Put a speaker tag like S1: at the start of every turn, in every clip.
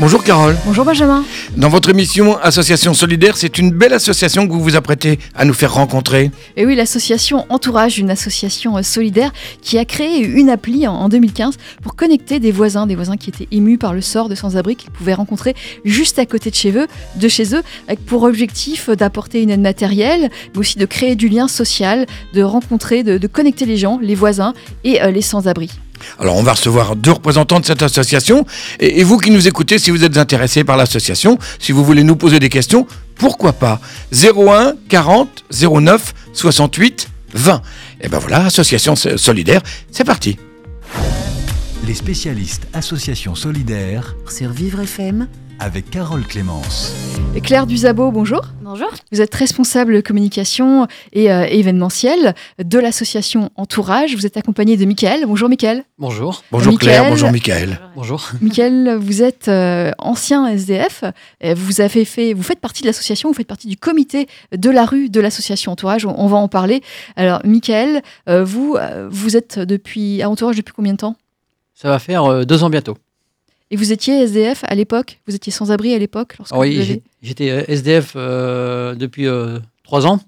S1: Bonjour Carole.
S2: Bonjour Benjamin.
S1: Dans votre émission Association Solidaire, c'est une belle association que vous vous apprêtez à nous faire rencontrer.
S2: Et oui, l'association Entourage, une association euh, solidaire qui a créé une appli en, en 2015 pour connecter des voisins, des voisins qui étaient émus par le sort de sans-abri qu'ils pouvaient rencontrer juste à côté de chez eux, de chez eux, avec pour objectif d'apporter une aide matérielle, mais aussi de créer du lien social, de rencontrer, de, de connecter les gens, les voisins et euh, les sans-abri.
S1: Alors on va recevoir deux représentants de cette association. Et, et vous qui nous écoutez, si vous êtes intéressé par l'association, si vous voulez nous poser des questions, pourquoi pas? 01 40 09 68 20. Et ben voilà, Association Solidaire, c'est parti.
S3: Les spécialistes Association Solidaire
S4: sur Vivre FM,
S3: avec Carole Clémence.
S2: Et Claire Duzabo, bonjour.
S5: Bonjour.
S2: Vous êtes responsable communication et euh, événementiel de l'association Entourage. Vous êtes accompagné de Mickaël. Bonjour Mickaël.
S6: Bonjour.
S1: Bonjour
S2: Mickaël.
S1: Claire, bonjour Michael.
S6: Bonjour.
S2: Mickaël, vous êtes euh, ancien SDF. Euh, Vous avez fait, vous faites partie de l'association, vous faites partie du comité de la rue de l'association Entourage. On, on va en parler. Alors, Mickaël, euh, vous, euh, vous êtes depuis à Entourage depuis combien de temps?
S6: Ça va faire euh, deux ans bientôt.
S2: Et vous étiez SDF à l'époque? Vous étiez sans abri à l'époque
S6: oui,
S2: avez-
S6: j'étais euh, SDF euh, depuis euh, trois ans.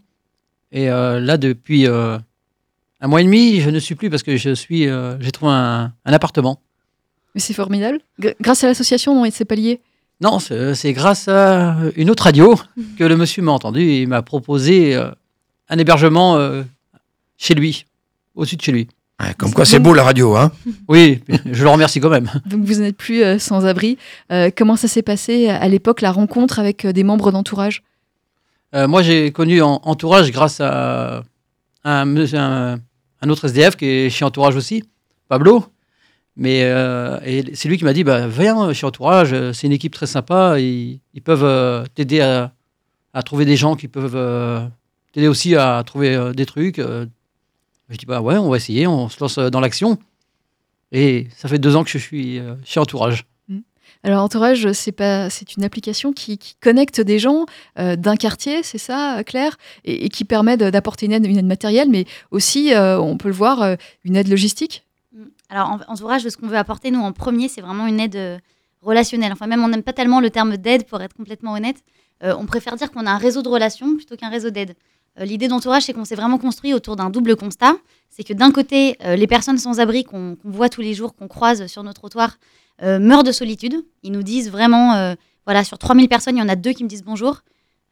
S6: Et là, depuis un mois et demi, je ne suis plus parce que je suis, j'ai trouvé un, un appartement.
S2: Mais c'est formidable. Gr- grâce à l'association, non, et c'est pas lié?
S6: Non, c'est grâce à une autre radio que le monsieur m'a entendu et il m'a proposé un hébergement chez lui, au-dessus de chez lui.
S1: Ouais, comme quoi c'est beau la radio, hein
S6: Oui, je le remercie quand même.
S2: Donc vous n'êtes plus euh, sans abri. Euh, comment ça s'est passé à l'époque, la rencontre avec euh, des membres d'entourage?
S6: Euh, moi, j'ai connu en, Entourage grâce à un, monsieur- un, un autre SDF qui est chez Entourage aussi, Pablo. Mais euh, et c'est lui qui m'a dit bah, Viens chez Entourage, c'est une équipe très sympa. Ils, ils peuvent euh, t'aider à, à trouver des gens qui peuvent euh, t'aider aussi à trouver euh, des trucs. Je dis Bah ouais, on va essayer, on se lance euh, dans l'action. Et ça fait deux ans que je suis euh, chez Entourage.
S2: Alors Entourage, c'est pas, c'est une application qui, qui connecte des gens euh, d'un quartier, c'est ça, Claire, et, et qui permet de- d'apporter une aide, une aide matérielle, mais aussi, euh, on peut le voir, euh, une aide logistique?
S5: Alors, en entourage, ce qu'on veut apporter, nous, en premier, c'est vraiment une aide relationnelle. Enfin, même, on n'aime pas tellement le terme d'aide, pour être complètement honnête. Euh, on préfère dire qu'on a un réseau de relations plutôt qu'un réseau d'aide. Euh, L'idée d'entourage, c'est qu'on s'est vraiment construit autour d'un double constat. C'est que d'un côté, euh, les personnes sans abri qu'on voit tous les jours, qu'on croise sur nos trottoirs, euh, meurent de solitude. Ils nous disent vraiment, voilà, sur 3000 personnes, il y en a deux qui me disent bonjour.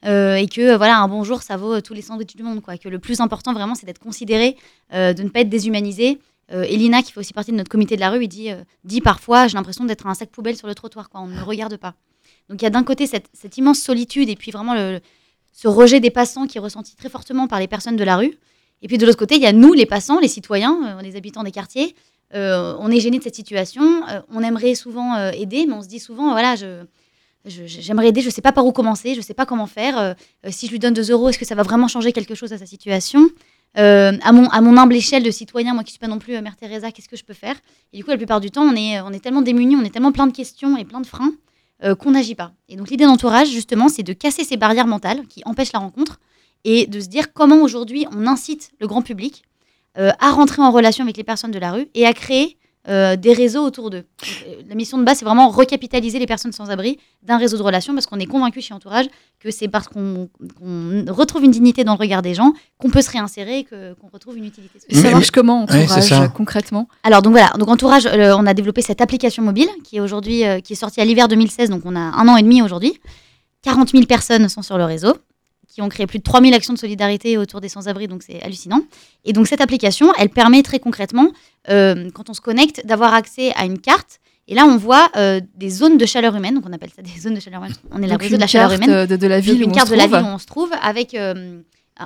S5: Et que voilà un bonjour ça vaut tous les sandwichs du monde quoi que le plus important vraiment c'est d'être considéré de ne pas être déshumanisé Elina, qui fait aussi partie de notre comité de la rue, il dit, dit parfois j'ai l'impression d'être un sac poubelle sur le trottoir, quoi. on ne me regarde pas. Donc il y a d'un côté cette, cette immense solitude et puis vraiment le, ce rejet des passants qui est ressenti très fortement par les personnes de la rue. Et puis de l'autre côté, il y a nous, les passants, les citoyens, euh, les habitants des quartiers. Euh, on est gênés de cette situation. euh, on aimerait souvent aider, mais on se dit souvent, voilà, je, j'aimerais aider, je ne sais pas par où commencer, je ne sais pas comment faire. si je lui donne 2 euros, est-ce que ça va vraiment changer quelque chose à sa situation? À, mon, humble échelle de citoyen, moi qui ne suis pas non plus Mère Teresa, qu'est-ce que je peux faire? Et du coup, la plupart du temps, on est, on est tellement démunis, on est tellement plein de questions et plein de freins euh, qu'on n'agit pas. Et donc l'idée d'entourage, justement, c'est de casser ces barrières mentales qui empêchent la rencontre et de se dire comment aujourd'hui on incite le grand public euh, à rentrer en relation avec les personnes de la rue et à créer euh, des réseaux autour d'eux. Euh, La mission de base, c'est vraiment recapitaliser les personnes sans abri d'un réseau de relations parce qu'on est convaincu chez Entourage que c'est parce qu'on retrouve une dignité dans le regard des gens qu'on peut se réinsérer et que- qu'on retrouve une utilité.
S2: Et ça
S1: Mais-
S2: marche comment, Entourage, concrètement?
S5: Alors donc voilà, donc Entourage, euh, on a développé cette application mobile qui est aujourd'hui, euh, qui est sortie à l'hiver 2016, donc on a un an et demi aujourd'hui. 40 000 personnes sont sur le réseau, qui ont créé plus de 3 000 actions de solidarité autour des sans-abri, donc c'est hallucinant. Et donc cette application, elle permet très concrètement, euh, quand on se connecte, d'avoir accès à une carte. Et là, on voit euh, des zones de chaleur humaine, donc on appelle ça des zones de chaleur humaine. On est la réseau de la chaleur
S2: carte
S5: humaine.
S2: euh, de, de la ville
S5: Donc,
S2: où
S5: une
S2: on
S5: carte
S2: se
S5: de la ville où on se trouve avec euh,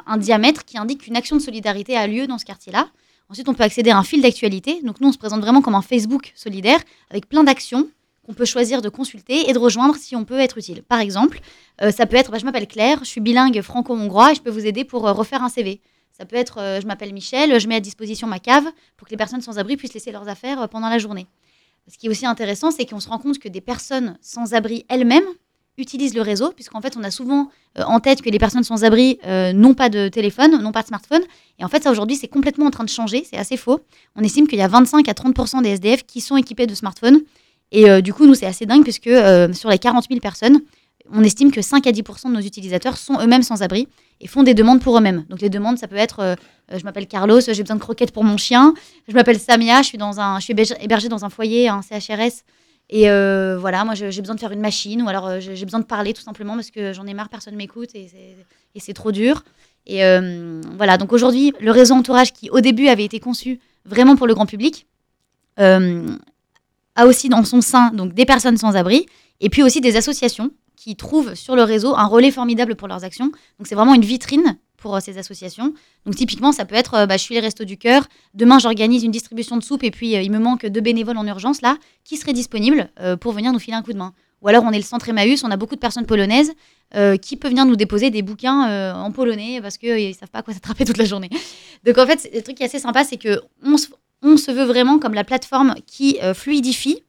S5: un diamètre qui indique qu'une action de solidarité a lieu dans ce quartier-là. Ensuite, on peut accéder à un fil d'actualité. Donc nous, on se présente vraiment comme un Facebook solidaire avec plein d'actions qu'on peut choisir de consulter et de rejoindre si on peut être utile. Par exemple, euh, ça peut être, bah, je m'appelle Claire, je suis bilingue franco-hongrois et je peux vous aider pour euh, refaire un CV. Ça peut être, euh, je m'appelle Michel, je mets à disposition ma cave pour que les personnes sans abri puissent laisser leurs affaires pendant la journée. Ce qui est aussi intéressant, c'est qu'on se rend compte que des personnes sans abri elles-mêmes utilisent le réseau, puisqu'en fait, on a souvent en tête que les personnes sans abri n'ont pas de téléphone, n'ont pas de smartphone. Et en fait, ça aujourd'hui, c'est complètement en train de changer. C'est assez faux. On estime qu'il y a 25 à 30% des SDF qui sont équipés de smartphones. Et euh, du coup, nous, c'est assez dingue, puisque euh, sur les 40 000 personnes, on estime que 5 à 10% de nos utilisateurs sont eux-mêmes sans abri et font des demandes pour eux-mêmes. Donc les demandes, ça peut être euh, je m'appelle Carlos, j'ai besoin de croquettes pour mon chien. Je m'appelle Samia, je suis, dans un, je suis hébergée- dans un foyer, un CHRS. Et voilà, moi j'ai besoin de faire une machine ou alors j'ai besoin de parler tout simplement parce que j'en ai marre, personne m'écoute et c'est- trop dur. Et voilà, donc aujourd'hui, le réseau entourage qui au début avait été conçu vraiment pour le grand public, a aussi dans son sein donc des personnes sans abri et puis aussi des associations qui trouvent sur le réseau un relais formidable pour leurs actions. Donc c'est vraiment une vitrine pour euh, ces associations. Donc typiquement, ça peut être, euh, bah, je suis les Restos du Cœur, demain j'organise une distribution de soupe et puis euh, il me manque deux bénévoles en urgence là, qui seraient disponibles pour venir nous filer un coup de main. Ou alors on est le centre Emmaüs, on a beaucoup de personnes polonaises qui peuvent venir nous déposer des bouquins en polonais parce qu'ils ne savent pas à quoi s'attraper toute la journée. Donc en fait, le truc qui est assez sympa, c'est que on se, veut vraiment comme la plateforme qui euh, fluidifie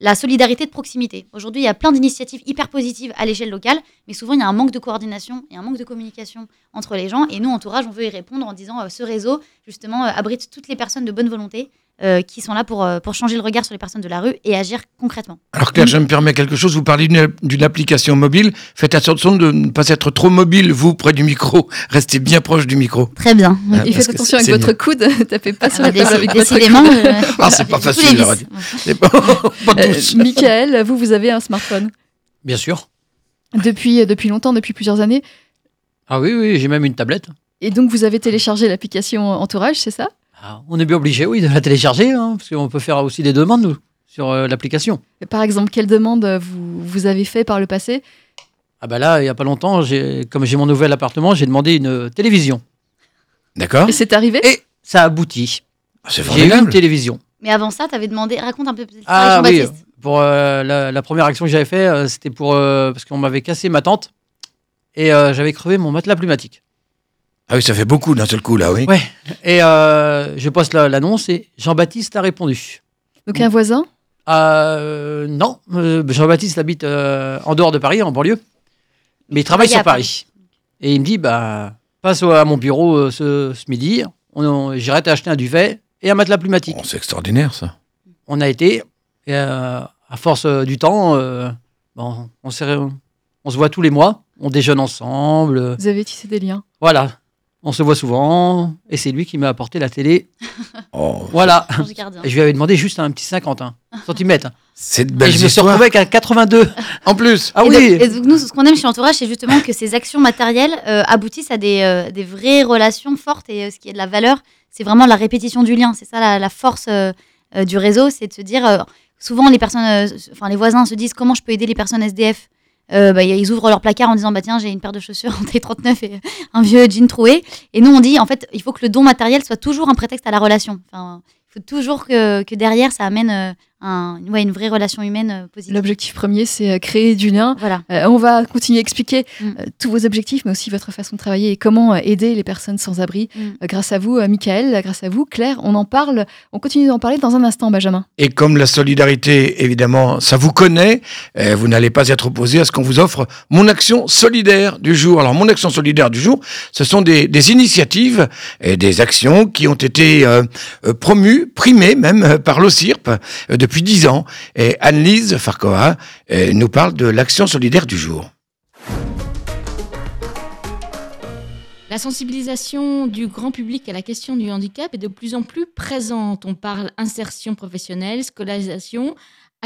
S5: la solidarité de proximité. Aujourd'hui, il y a plein d'initiatives hyper positives à l'échelle locale, mais souvent il y a un manque de coordination et un manque de communication entre les gens. Et nous, entourage, on veut y répondre en disant euh, ce réseau, justement, euh, abrite toutes les personnes de bonne volonté euh, qui sont là pour, euh, pour changer le regard sur les personnes de la rue et agir concrètement.
S1: Alors Claire, je me permets quelque chose, vous parlez d'une d'une application mobile, faites attention de ne pas être trop mobile, vous, près du micro, restez bien proche du micro.
S5: Très bien.
S1: Ah,
S2: Et faites attention avec votre coude, tapez pas sur
S5: Ah,
S2: la table avec votre
S5: décidément.
S2: coude.
S5: euh,
S1: Ah, c'est pas facile, pas, pas
S2: Euh,
S1: tous.
S2: Michael, vous, vous avez un smartphone
S6: Bien sûr.
S2: depuis, depuis longtemps, depuis plusieurs années.
S6: Ah oui, oui, j'ai même une tablette.
S2: Et donc, vous avez téléchargé l'application Entourage, c'est ça?
S6: Ah, on est bien obligé, oui, de la télécharger, hein, parce qu'on peut faire aussi des demandes, nous, sur euh, l'application.
S2: Par exemple, quelle demande vous, vous avez fait par le passé?
S6: Ah bah là, il n'y a pas longtemps, comme j'ai mon nouvel appartement, j'ai demandé une euh, télévision.
S1: D'accord
S2: Et c'est arrivé?
S6: Et ça aboutit.
S1: Ah, C'est
S6: J'ai eu une télévision.
S5: Mais avant ça, tu avais demandé, raconte un peu
S6: Ah oui, pour euh, la, la première action que j'avais fait, euh, c'était pour euh, parce qu'on m'avait cassé ma tente et euh, j'avais crevé mon matelas pneumatique.
S1: Ah oui, ça fait beaucoup d'un seul coup, là, oui.
S6: Ouais. Et euh, je poste la- l'annonce et Jean-Baptiste a répondu.
S2: Donc, un voisin?
S6: Euh, non, euh, Jean-Baptiste habite euh, en dehors de Paris, en banlieue, mais il travaille
S5: travaillait
S6: sur Paris. Et il me dit, bah, passe à mon bureau ce, ce midi, j'irai t'acheter un duvet et un matelas pneumatique.
S1: Bon, c'est extraordinaire, ça.
S6: On a été, et euh, à force du temps, euh, bon, on, se voit tous les mois, on déjeune ensemble,
S2: Vous avez tissé des liens.
S6: voilà. On se voit souvent, et c'est lui qui m'a apporté la télé.
S1: Oh,
S6: Voilà. Et je lui avais demandé juste un petit 50 hein, centimètres.
S1: c'est de
S6: Et je me suis retrouvé avec un 82.
S1: En plus,
S6: Ah
S5: et,
S6: oui
S5: donc, et donc, nous, ce qu'on aime chez Entourage, c'est justement que ces actions matérielles euh, aboutissent à des, euh, des vraies relations fortes et euh, ce qui est de la valeur, c'est vraiment la répétition du lien. C'est ça la, la force euh, euh, du réseau, c'est de se dire. euh, souvent, les personnes, euh, enfin les voisins se disent comment je peux aider les personnes SDF. Euh, bah, ils ouvrent leur placard en disant bah tiens j'ai une paire de chaussures en taille 39 et un vieux jean troué. Et nous on dit en fait il faut que le don matériel soit toujours un prétexte à la relation. Enfin il faut toujours que, que derrière ça amène euh, un, ouais, une vraie relation humaine euh, positive
S2: L'objectif premier, c'est euh, créer du lien.
S5: voilà
S2: Euh, on va continuer à expliquer
S5: Mm.
S2: tous vos objectifs, mais aussi votre façon de travailler et comment aider les personnes sans abri.
S5: Mm.
S2: Euh, grâce à vous, Michael, grâce à vous, Claire, on en parle. On continue d'en parler dans un instant, Benjamin.
S1: Et comme la solidarité, évidemment, ça vous connaît, euh, vous n'allez pas être opposé à ce qu'on vous offre mon action solidaire du jour. Alors, mon action solidaire du jour, ce sont des, des initiatives et des actions qui ont été euh, promues, primées même par l'OCIRP euh, depuis dix ans. Et Anne-Lise Farcoa euh, nous parle de l'action solidaire du jour.
S7: La sensibilisation du grand public à la question du handicap est de plus en plus présente. On parle insertion professionnelle, scolarisation,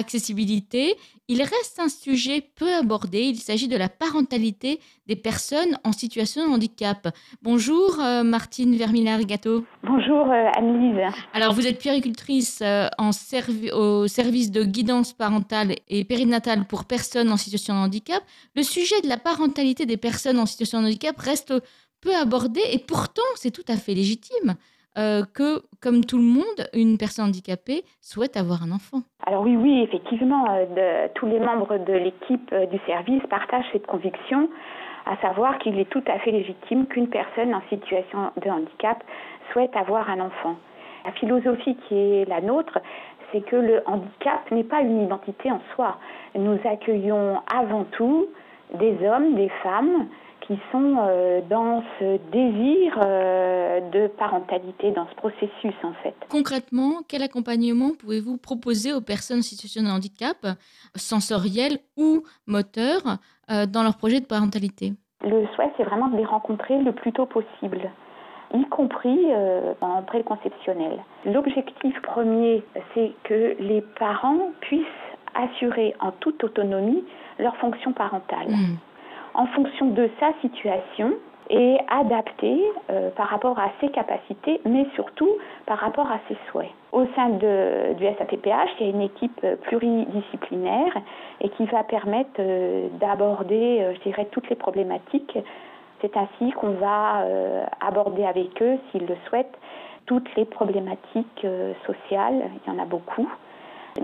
S7: accessibilité. Il reste un sujet peu abordé. Il s'agit de la parentalité des personnes en situation de handicap. Bonjour euh, Martine Vermillard-Gâteau.
S8: Bonjour euh, Anne-Lise.
S7: Alors vous êtes puéricultrice euh, en servi- au service de guidance parentale et périnatale pour personnes en situation de handicap. Le sujet de la parentalité des personnes en situation de handicap reste peu abordé et pourtant c'est tout à fait légitime euh, que, comme tout le monde, une personne handicapée souhaite avoir un enfant.
S8: Alors oui, oui, effectivement, euh, tous les membres de l'équipe euh, du service partagent cette conviction, à savoir qu'il est tout à fait légitime qu'une personne en situation de handicap souhaite avoir un enfant. La philosophie qui est la nôtre, c'est que le handicap n'est pas une identité en soi. Nous accueillons avant tout des hommes, des femmes qui sont euh, dans ce désir euh, de parentalité, dans ce processus en fait.
S7: Concrètement, quel accompagnement pouvez-vous proposer aux personnes en situation de handicap, sensoriel ou moteur, euh, dans leur projet de parentalité?
S8: Le souhait, c'est vraiment de les rencontrer le plus tôt possible y compris en préconceptionnel. L'objectif premier, c'est que les parents puissent assurer en toute autonomie leur fonction parentale.
S7: Hmm.
S8: En fonction de sa situation, et adapter euh, par rapport à ses capacités, mais surtout par rapport à ses souhaits. Au sein de, du SAPPH, il y a une équipe pluridisciplinaire et qui va permettre euh, d'aborder, euh, je dirais, toutes les problématiques. C'est ainsi qu'on va euh, aborder avec eux, s'ils le souhaitent, toutes les problématiques euh, sociales. Il y en a beaucoup.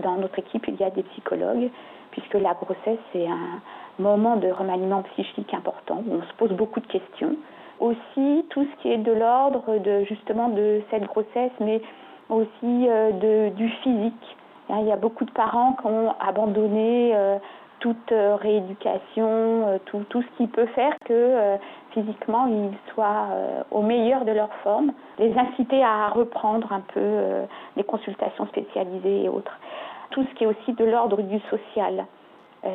S8: Dans notre équipe, il y a des psychologues, puisque la grossesse, c'est un moment de remaniement psychique important, où on se pose beaucoup de questions. Aussi, tout ce qui est de l'ordre de justement de cette grossesse, mais aussi euh, de, du physique. Hein, Il y a beaucoup de parents qui ont abandonné euh, toute euh, rééducation, tout, tout ce qui peut faire que physiquement ils soient au meilleur de leur forme, les inciter à reprendre un peu les consultations spécialisées et autres. Tout ce qui est aussi de l'ordre du social,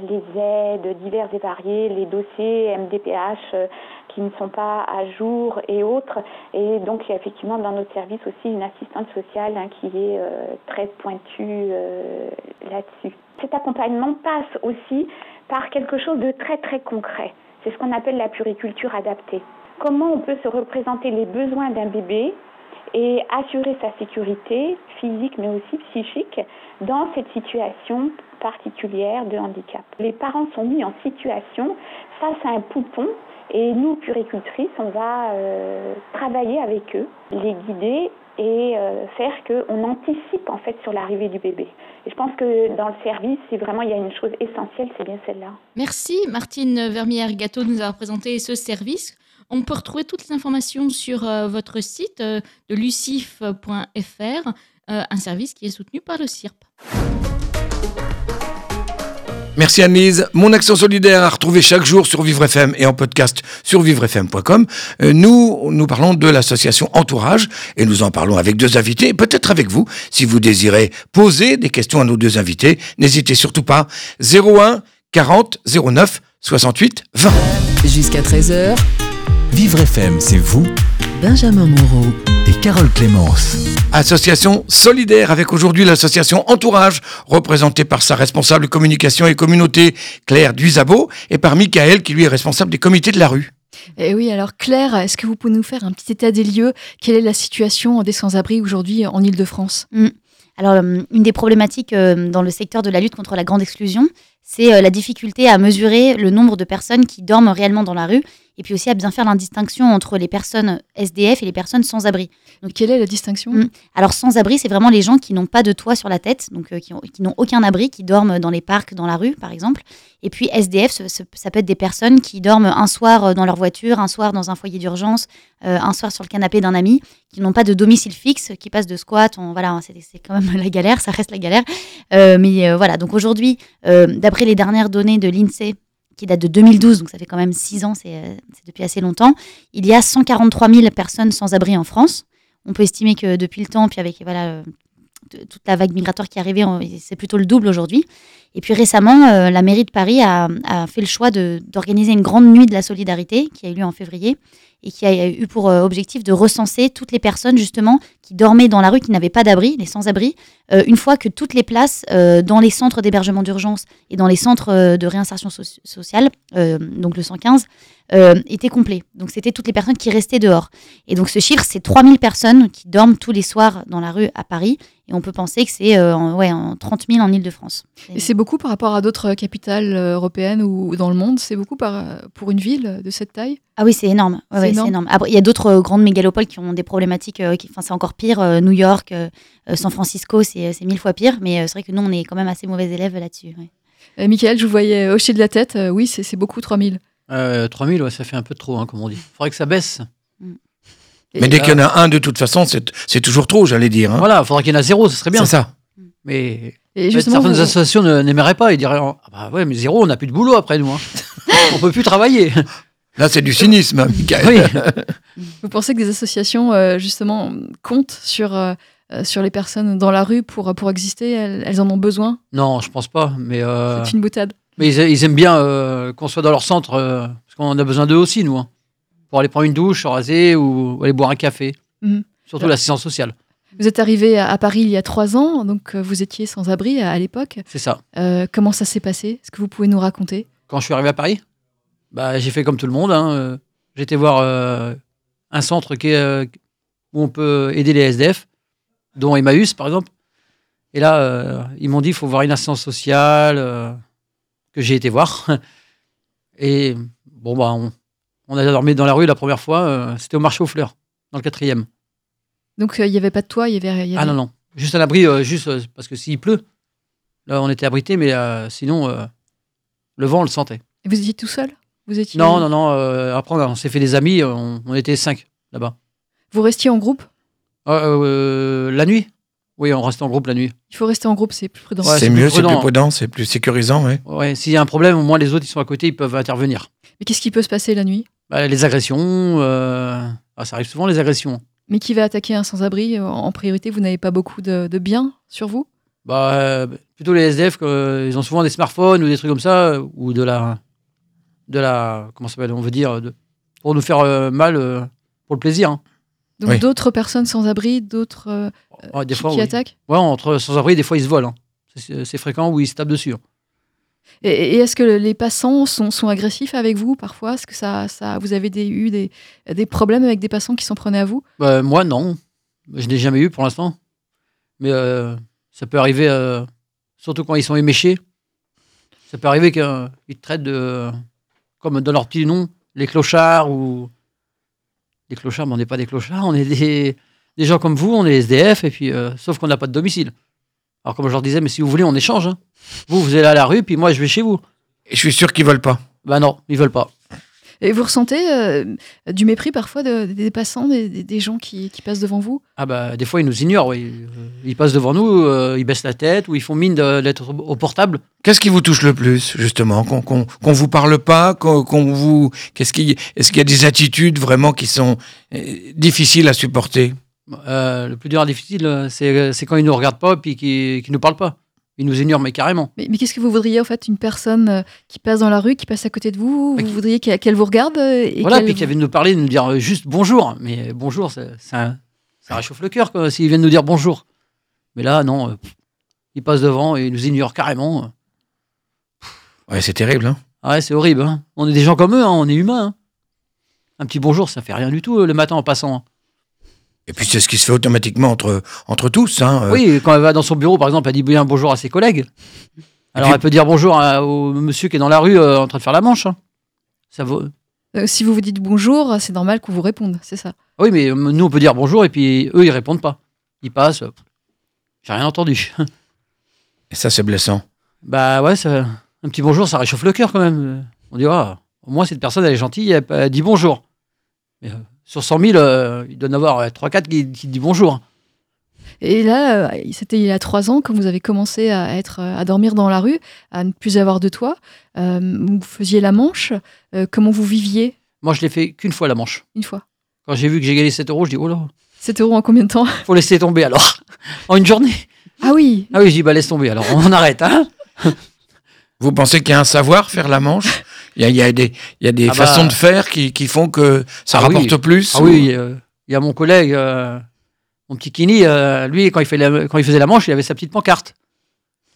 S8: les aides diverses et variées, les dossiers MDPH euh, qui ne sont pas à jour et autres. Et donc, il y a effectivement dans notre service aussi une assistante sociale hein, qui est euh, très pointue euh, là-dessus. Cet accompagnement passe aussi par quelque chose de très très concret. C'est ce qu'on appelle la puriculture adaptée. Comment on peut se représenter les besoins d'un bébé et assurer sa sécurité physique mais aussi psychique dans cette situation particulière de handicap. Les parents sont mis en situation face à un poupon et nous, puricultrices, on va euh, travailler avec eux, les guider et euh, faire qu'on anticipe en fait sur l'arrivée du bébé. Et je pense que dans le service, c'est vraiment il y a une chose essentielle, c'est bien celle-là.
S7: Merci Martine Vermière-Gâteau de nous avoir présenté ce service. On peut retrouver toutes les informations sur euh, votre site euh, de lucif.fr, euh, un service qui est soutenu par le CIRP.
S1: Merci Annelise. Mon action solidaire à retrouver chaque jour sur Vivre FM et en podcast sur vivrefm.com. Nous, nous parlons de l'association Entourage et nous en parlons avec deux invités et peut-être avec vous. Si vous désirez poser des questions à nos deux invités, n'hésitez surtout pas. 01 40 09 68 20.
S4: Jusqu'à 13h,
S3: Vivre FM, c'est vous
S4: Benjamin Moreau.
S3: et Carole Clémence.
S1: Association solidaire avec aujourd'hui l'association Entourage, représentée par sa responsable communication et communauté Claire Duisabo et par Michael qui lui est responsable des comités de la rue.
S2: Et oui, alors Claire, est-ce que vous pouvez nous faire un petit état des lieux? Quelle est la situation des sans-abri aujourd'hui en Ile-de-France
S5: Mm. Alors, euh, une des problématiques euh, dans le secteur de la lutte contre la grande exclusion, c'est euh, la difficulté à mesurer le nombre de personnes qui dorment réellement dans la rue et puis aussi à bien faire l'indistinction entre les personnes SDF et les personnes sans abri.
S2: Donc, quelle est la distinction
S5: Mm. Alors sans abri, c'est vraiment les gens qui n'ont pas de toit sur la tête, donc euh, qui, ont- qui n'ont aucun abri, qui dorment dans les parcs, dans la rue par exemple. Et puis SDF, ce- ce- ça peut être des personnes qui dorment un soir euh, dans leur voiture, un soir dans un foyer d'urgence, euh, un soir sur le canapé d'un ami, qui n'ont pas de domicile fixe, qui passent de squat. On, voilà, c'est, quand même la galère, ça reste la galère. Euh, mais voilà, donc aujourd'hui, d'après les dernières données de l'INSEE, qui datent de 2012, donc ça fait quand même six ans, c'est, euh, c'est depuis assez longtemps, il y a 143 000 personnes sans abri en France. On peut estimer que depuis le temps, puis avec voilà, toute la vague migratoire qui on- c'est plutôt le double aujourd'hui. Et puis récemment, euh, la mairie de Paris a, fait le choix d'organiser une grande nuit de la solidarité qui a eu lieu en février et qui a eu pour euh, objectif de recenser toutes les personnes justement qui dormaient dans la rue, qui n'avaient pas d'abri, les sans-abri, euh, une fois que toutes les places dans les centres d'hébergement d'urgence et dans les centres de réinsertion so- sociale, donc le 115, euh, étaient complets. Donc c'était toutes les personnes qui restaient dehors. Et donc ce chiffre, c'est 3000 personnes qui dorment tous les soirs dans la rue à Paris. Et on peut penser que c'est euh, en, ouais, en 30 000 en Ile-de-France.
S2: Et c'est beaucoup par rapport à d'autres capitales euh, européennes ou dans le monde C'est beaucoup par, euh, pour une ville de cette taille?
S5: Ah oui, c'est énorme. Ouais,
S2: C'est
S5: ouais, c'est
S2: énorme.
S5: énorme. Après, il y a d'autres euh, grandes mégalopoles qui ont des problématiques. euh, qui- Enfin, c'est encore pire. euh, New York, euh, euh, San Francisco, c'est mille fois pire. Mais euh, c'est vrai que nous, on est quand même assez mauvais élèves là-dessus. ouais.
S2: Euh, Michael, je vous voyais hocher de la tête. Euh, oui, c'est beaucoup, 3000.
S6: Euh, 3000, ouais, ça fait un peu trop, hein, comme on dit. faudrait que ça baisse.
S1: Mais dès qu'il y en a un, de toute façon, c'est c'est toujours trop, j'allais dire. hein.
S6: Voilà, faudrait qu'il y en a zéro, ce serait bien.
S1: C'est ça.
S6: Mais
S2: Et
S6: mais
S2: justement,
S6: certaines
S2: vous-
S6: associations n'aimeraient pas. Ils diraient Ah bah ouais, mais zéro, on n'a plus de boulot après nous. Hein. on peut plus travailler.
S1: Là, c'est du cynisme, Michael.
S6: Oui.
S2: Vous pensez que des associations, euh, justement, comptent sur, euh, euh, sur les personnes dans la rue pour, pour exister? Elles, elles en ont besoin?
S6: Non, je pense pas. Mais, euh,
S2: C'est une boutade.
S6: mais ils, ils aiment bien euh, qu'on soit dans leur centre euh, parce qu'on a besoin d'eux aussi, nous. hein. Pour aller prendre une douche, se raser ou aller boire un café.
S2: Mhm.
S6: Surtout l'assistance sociale.
S2: Vous êtes arrivé à, Paris il y a trois ans, donc euh, vous étiez sans abri à, à l'époque.
S6: C'est ça.
S2: Euh, comment ça s'est passé? Est-ce que vous pouvez nous raconter?
S6: Quand je suis arrivé à Paris, bah, j'ai fait comme tout le monde. hein, euh, été voir euh, un centre qui est, euh, où on peut aider les SDF, dont Emmaüs par exemple. Et là, ils m'ont dit qu'il faut voir une assistance sociale que j'ai été voir. Et bon, bah, on, on a dormi dans la rue la première fois. euh, C'était au marché aux fleurs, dans le quatrième.
S2: Donc euh, il n'y avait pas de toit, il y avait. y
S6: Ah non, non. Juste un abri, euh, juste euh, parce que s'il pleut, là, on était abrité, mais euh, sinon, euh, le vent, on le sentait.
S2: Et Vous étiez tout seul? Vous étiez.
S6: Non, non, non. euh, après, on s'est fait des amis. On, on était cinq là-bas.
S2: Vous restiez en groupe?
S6: Euh, euh, la nuit? Oui, on restait en groupe la nuit.
S2: Il faut rester en groupe, c'est plus prudent.
S6: Ouais,
S1: c'est mieux,
S6: plus
S1: c'est plus
S6: prudent.
S1: c'est plus sécurisant, ouais.
S6: Ouais, S'il y a un problème, au moins les autres, ils sont à côté, ils peuvent intervenir.
S2: Mais qu'est-ce qui peut se passer la nuit?
S6: Bah, les agressions, euh, ah, ça arrive souvent, les agressions.
S2: Mais qui va attaquer un sans-abri En priorité, vous n'avez pas beaucoup de, de biens sur vous?
S6: Bah, euh, plutôt les SDF, euh, ils ont souvent des smartphones ou des trucs comme ça, ou de la. De la. Comment ça s'appelle On veut dire. de- pour nous faire euh, mal, euh, pour le plaisir. hein.
S2: Donc
S1: Oui.
S2: d'autres personnes sans-abri, d'autres euh,
S6: des
S2: qui,
S6: fois,
S2: qui
S6: oui.
S2: attaquent?
S6: Ouais, entre sans-abri, des fois, ils se volent. hein. C'est c'est fréquent où ils se tapent dessus. hein.
S2: Et, est-ce que les passants sont, agressifs avec vous parfois? Est-ce que ça, vous avez eu des, problèmes avec des passants qui s'en prenaient à vous?
S6: Bah, moi, non. Je n'ai jamais eu pour l'instant. Mais euh, ça peut arriver, euh, surtout quand ils sont éméchés. Ça peut arriver qu'ils te traitent de, comme dans leur petit nom, les clochards ou. Les clochards, mais on n'est pas des clochards, on est des, des gens comme vous, on est SDF, et puis, euh, sauf qu'on n'a pas de domicile. Alors, comme je leur disais, mais si vous voulez, on échange. hein. Vous, vous allez à la rue, puis moi, je vais chez vous.
S1: Et je suis sûr qu'ils veulent pas.
S6: Bah non, ils veulent pas.
S2: Et vous ressentez euh, du mépris parfois de- des passants, des, des- des gens qui, qui passent devant vous?
S6: Ah bah des fois ils nous ignorent, oui. Euh, Ils passent devant nous, euh, ils baissent la tête ou ils font mine de- d'être au portable.
S1: Qu'est-ce qui vous touche le plus, justement? Qu'on qu'on qu'on vous parle pas Qu'on qu'on vous. Qu'est-ce qui. Est-ce qu'il y a des attitudes vraiment qui sont euh, difficiles à supporter?
S6: Euh, le plus dur, difficile, euh, c'est c'est quand ils nous regardent pas puis qu'ils qu'ils nous parlent pas. Ils nous ignorent mais carrément.
S2: Mais, mais qu'est-ce que vous voudriez en fait Une personne euh, qui passe dans la rue, qui passe à côté de vous
S6: Mais
S2: Vous
S6: qui-
S2: voudriez qu'elle qu'elle vous regarde euh, et
S6: voilà,
S2: qu'elle
S6: puis
S2: vous-
S6: qu'ils viennent nous parler, nous dire euh, juste bonjour. Mais bonjour, ça, ça, ça réchauffe le cœur quoi, s'ils viennent nous dire bonjour. Mais là, non, euh, pff, ils passent devant et ils nous ignorent carrément.
S1: Ouais, c'est terrible, hein
S6: Ah ouais, c'est horrible. hein. On est des gens comme eux, hein, on est humains. hein. Un petit bonjour, ça fait rien du tout euh, le matin en passant.
S1: Et puis c'est ce qui se fait automatiquement entre, entre tous. Hein. euh.
S6: Oui, quand elle va dans son bureau, par exemple, elle dit bien bonjour à ses collègues. Alors
S1: puis-
S6: elle peut dire bonjour à- au monsieur qui est dans la rue euh, en train de faire la manche. hein. Ça vaut...
S2: Euh, si vous vous dites bonjour, c'est normal qu'on vous réponde, c'est ça.
S6: Oui, mais nous on peut dire bonjour et puis eux ils répondent pas. Ils passent. J'ai rien entendu.
S1: Et ça, c'est blessant.
S6: bah ouais, ça- un petit bonjour, ça réchauffe le cœur quand même. On dit ah, au moins cette personne elle est gentille, elle, elle dit bonjour. Mais euh, sur 100 000, euh, il doit y en avoir 3-4 qui, qui disent bonjour.
S2: Et là, euh, c'était il y a trois ans quand vous avez commencé à être euh, à dormir dans la rue, à ne plus avoir de toit. Euh, vous faisiez la manche. euh, comment vous viviez?
S6: Moi je l'ai fait qu'une fois la manche.
S2: une fois
S6: Quand j'ai vu que j'ai gagné 7 euros, je dis oh là,
S2: 7 euros en combien de temps?
S6: Faut laisser tomber alors. en une journée.
S2: Ah oui
S6: Ah oui, je dis bah laisse tomber alors, on arrête. Hein
S1: Vous pensez qu'il y a un savoir faire la manche? Il y a, il y a des, il y a des
S6: Ah bah-
S1: façons de faire qui, qui font que ça
S6: Ah oui.
S1: rapporte plus
S6: Ah oui, euh, il y a mon collègue, euh, mon petit Kini, euh, lui, quand il, fait la- quand il faisait la manche, il avait sa petite pancarte.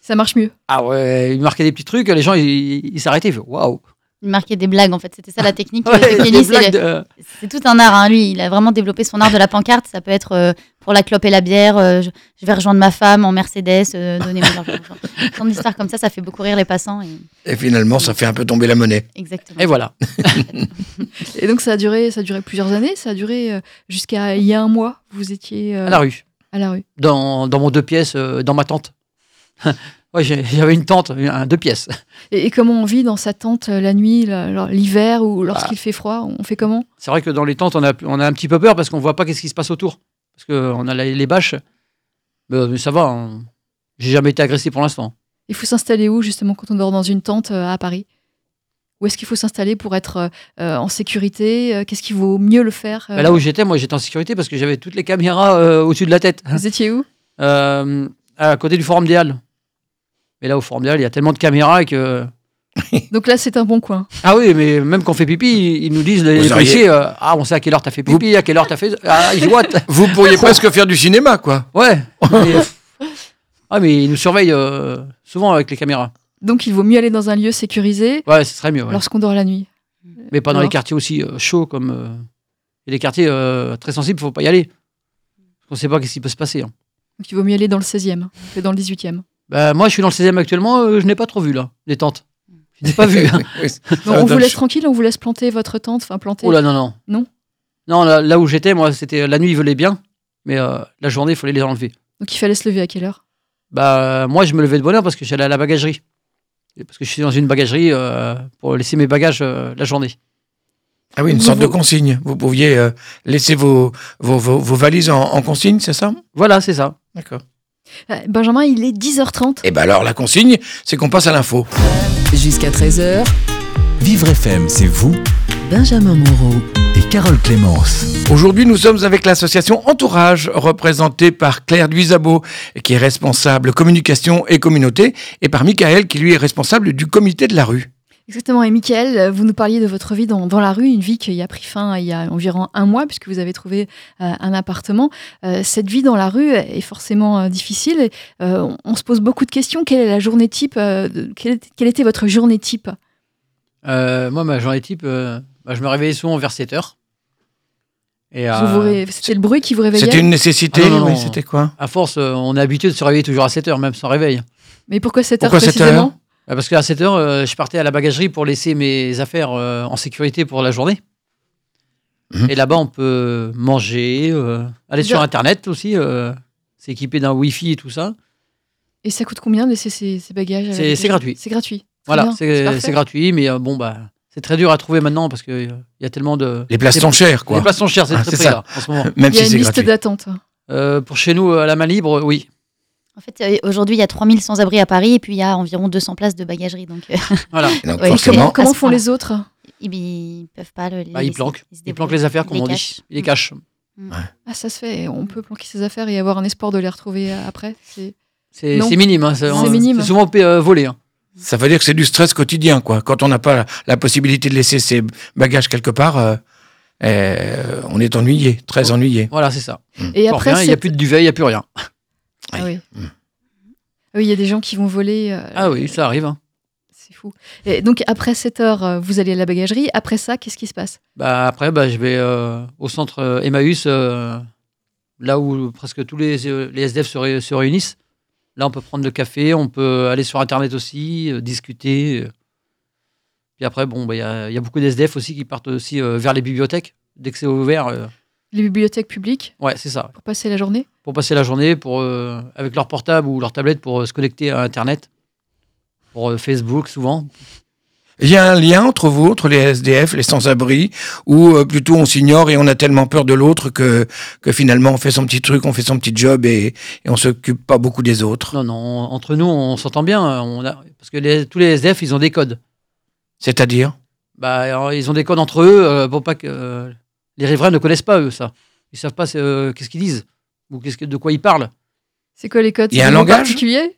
S2: Ça marche mieux.
S6: Ah ouais, il marquait des petits trucs, les gens, ils ils s'arrêtaient, ils faisaient waouh.
S5: Il marquait des blagues en fait, c'était ça la technique.
S6: Ouais,
S5: c'est
S6: de-
S5: tout un art, hein, lui. Il a vraiment développé son art de la pancarte. Ça peut être euh, pour la clope et la bière. euh, je, je vais rejoindre ma femme en Mercedes. euh, Donnez-moi de l'argent. Tant d'histoires comme ça, ça fait beaucoup rire les passants. et-
S1: Et finalement, ça fait un peu tomber la monnaie.
S5: Exactement.
S6: Et voilà.
S2: Et donc ça a duré, ça a duré plusieurs années. Ça a duré euh, jusqu'à il y a un mois. Vous étiez euh,
S6: À la rue,
S2: à la rue.
S6: dans, dans mon deux pièces, euh, dans ma tente. Ouais, j'avais une tente, un deux pièces.
S2: Et, et comment on vit dans sa tente euh, la nuit, l'hiver ou lorsqu'il
S6: Ah.
S2: fait froid On fait comment?
S6: C'est vrai que dans les tentes, on a, on a un petit peu peur parce qu'on voit pas qu'est-ce qui se passe autour. Parce qu'on a les, les bâches. Mais, mais ça va, on, J'ai jamais été agressé pour l'instant.
S2: Il faut s'installer où justement quand on dort dans une tente euh, à Paris? Où est-ce qu'il faut s'installer pour être euh, en sécurité? Qu'est-ce qu'il vaut mieux le faire euh,
S6: Bah, là où j'étais, moi, j'étais en sécurité parce que j'avais toutes les caméras euh, au-dessus de la tête.
S2: Vous étiez où?
S6: À côté du Forum des Halles. Mais là, au Halles, il y a tellement de caméras que.
S2: Donc là, c'est un bon coin.
S6: Ah oui, mais même quand on fait pipi, ils nous disent, les,
S1: Vous auriez-
S6: euh, ah, on sait à quelle heure t'as fait pipi, à quelle heure t'as fait. Ah, ils what
S1: Vous pourriez presque faire du cinéma, quoi.
S6: Ouais. Mais, euh, ah, mais ils nous surveillent euh, souvent avec les caméras.
S2: Donc il vaut mieux aller dans un lieu sécurisé
S6: Ouais, ce serait mieux. ouais.
S2: lorsqu'on dort la nuit.
S6: Mais pas dans
S2: Alors
S6: les quartiers aussi euh, chauds comme. euh, et les quartiers euh, très sensibles, faut pas y aller. Parce qu'on sait pas qu'est-ce qui peut se passer. hein.
S2: Donc il vaut mieux aller dans le 16e que dans le 18e.
S6: Bah, moi, je suis dans le 16e actuellement, euh, je n'ai pas trop vu là, les tentes. Je n'ai pas vu. hein.
S1: Oui,
S2: on vous laisse tranquille, on vous laisse planter votre tente, enfin planter.
S6: Oh là, non, non.
S2: Non?
S6: Non, là, là où j'étais, moi, c'était la nuit, ils volaient bien. Mais euh, la journée, il fallait les enlever.
S2: Donc il fallait se lever à quelle heure?
S6: Bah, moi, je me levais de bonne heure parce que j'allais à la bagagerie. Et Parce que je suis dans une bagagerie euh, pour laisser mes bagages euh, la journée.
S1: Ah oui, une
S2: Vous-
S1: sorte de consigne. Vous pouviez euh, laisser vos, vos, vos- vos valises en, en consigne, c'est ça?
S6: Voilà, c'est ça.
S1: D'accord.
S2: Euh, Benjamin, il est 10h30.
S1: Et ben alors, la consigne, c'est qu'on passe à l'info.
S4: Jusqu'à 13h,
S3: Vivre FM, c'est vous
S4: Benjamin Moreau.
S3: et Carole Clémence.
S1: Aujourd'hui, nous sommes avec l'association Entourage, représentée par Claire Duisabo, qui est responsable communication et communauté, et par Michael, qui lui est responsable du comité de la rue.
S2: Exactement. Et Mickaël, euh, vous nous parliez de votre vie dans, dans la rue, une vie qui a pris fin il y a environ un mois, puisque vous avez trouvé euh, un appartement. Euh, cette vie dans la rue est forcément euh, difficile. Et, euh, on, on se pose beaucoup de questions. Quelle est la journée type euh, quelle, était- quelle était votre journée type?
S6: Euh, moi, ma journée type, euh, bah, je me réveillais souvent vers 7 heures. Et
S2: Vous vous ré- C'était le bruit qui vous réveillait?
S1: C'était une nécessité
S6: Ah non, non.
S1: C'était quoi?
S6: À force, euh, on est habitué de se réveiller toujours à 7 heures, même sans réveil.
S2: Mais pourquoi 7 heures
S1: Pourquoi 7
S2: précisément?
S1: heures
S6: Parce qu'à 7 heures, euh, je partais à la bagagerie pour laisser mes affaires euh, en sécurité pour la journée.
S1: Mhm.
S6: Et là-bas, on peut manger, euh, aller sur. Internet aussi, euh, s'équiper d'un Wi-Fi et tout ça.
S2: Et ça coûte combien de laisser ces, ces bagages
S6: C'est- gratuit.
S2: C'est gratuit.
S6: Voilà, c'est gratuit, mais euh, bon, bah, c'est très dur à trouver maintenant parce qu'il y a tellement de.
S1: Les places sont chères, quoi.
S6: Les places sont chères, c'est
S1: Ah,
S6: très
S1: c'est
S6: prix
S1: ça.
S6: là, en ce moment.
S1: Même
S2: Il y a
S1: si
S2: une liste d'attente.
S6: Euh, pour chez nous, à la main libre, oui.
S5: En fait, euh, aujourd'hui, il y a 3000 sans-abri à Paris et puis il y a environ 200 places de bagagerie. Donc, euh,
S6: Voilà.
S1: Et donc,
S5: Ouais,
S1: forcément,
S2: Comment,
S5: ce
S2: font les autres
S5: ils, ils peuvent pas le. les
S6: Bah, ils
S5: laisser.
S6: planquent. Ils planquent les affaires, comme on dit. Ils les cachent.
S2: Ah, ça se fait. On peut planquer ses affaires et avoir un espoir de les retrouver après. C'est
S6: minime. hein,
S2: C'est minime.
S6: C'est souvent euh, volé. hein.
S1: ça veut dire que c'est du stress quotidien, quoi. Quand on n'a pas la, la possibilité de laisser ses bagages quelque part, euh, euh, on est ennuyé, très ennuyé.
S6: Voilà, c'est ça.
S2: Et
S6: Pour
S2: après,
S6: il n'y a plus de duvet, il n'y a plus rien.
S2: Ah oui. Ah Oui, il y a des gens qui vont voler. euh,
S6: Ah oui, ça arrive. hein.
S2: C'est fou. Et donc, après 7 heures, euh, vous allez à la bagagerie. Après ça, qu'est-ce qui se passe?
S6: Bah, après, bah, je vais euh, au centre Emmaüs, euh, là où presque tous les, les SDF se, ré- se réunissent. Là, on peut prendre le café, on peut aller sur Internet aussi, discuter. Puis après, bon, bah, il y, a, il y a beaucoup d'SDF aussi qui partent aussi vers les bibliothèques. Dès que c'est ouvert,
S2: Les bibliothèques publiques
S6: ouais, c'est ça.
S2: pour passer la journée
S6: Pour passer la journée, pour, euh, avec leur portable ou leur tablette pour euh, se connecter à Internet. Pour euh, Facebook, souvent.
S1: Il y a un lien entre vous, entre les SDF, les sans-abri, ou euh, plutôt on s'ignore et on a tellement peur de l'autre que, que finalement on fait son petit truc, on fait son petit job et, et on s'occupe pas beaucoup des autres.
S6: Non, non, entre nous, on s'entend bien. On a, parce que les- tous les SDF, ils ont des codes.
S1: C'est-à-dire?
S6: Bah, alors, ils ont des codes entre eux euh, pour pas que euh, les riverains ne connaissent pas eux ça. Ils savent pas euh, qu'est-ce qu'ils disent ou que, de quoi ils parlent.
S2: C'est quoi les codes?
S1: Il y a
S2: C'est
S1: un langage?
S2: particulier?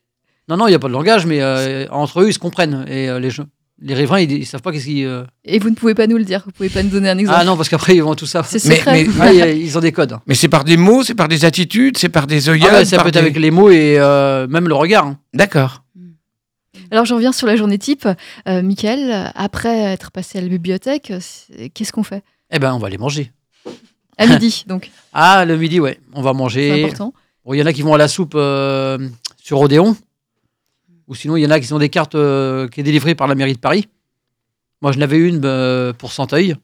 S6: Non, non, il n'y a pas de langage, mais euh, entre eux, ils se comprennent. Et euh, les, gens- les riverains, ils, ils savent pas qu'est-ce qu'ils. euh,
S2: Et vous ne pouvez pas nous le dire. Vous pouvez pas nous donner un exemple.
S6: Ah non, parce qu'après, ils vont tout ça.
S2: C'est
S1: Mais-
S2: secret.
S1: mais-
S6: Ah, ils, ils ont des codes.
S1: Mais c'est par des mots, c'est par des attitudes, c'est par des
S6: Ah
S1: œillades
S6: ouais, ça
S1: par
S6: peut être
S1: des-
S6: avec les mots et euh, même le regard. hein.
S1: D'accord.
S2: Alors, je reviens sur la journée type. Euh, Michael, après être passé à la bibliothèque, qu'est-ce qu'on fait?
S6: Eh ben, on va aller manger.
S2: À midi, donc.
S6: Ah, le midi, ouais. On va
S2: C'est
S6: manger.
S2: important.
S6: Bon, Il y en a qui vont à la soupe euh, sur Odéon. Ou sinon, il y en a qui ont des cartes euh, qui est délivrées par la mairie de Paris. Moi, je n'avais une euh, pour Santeuil.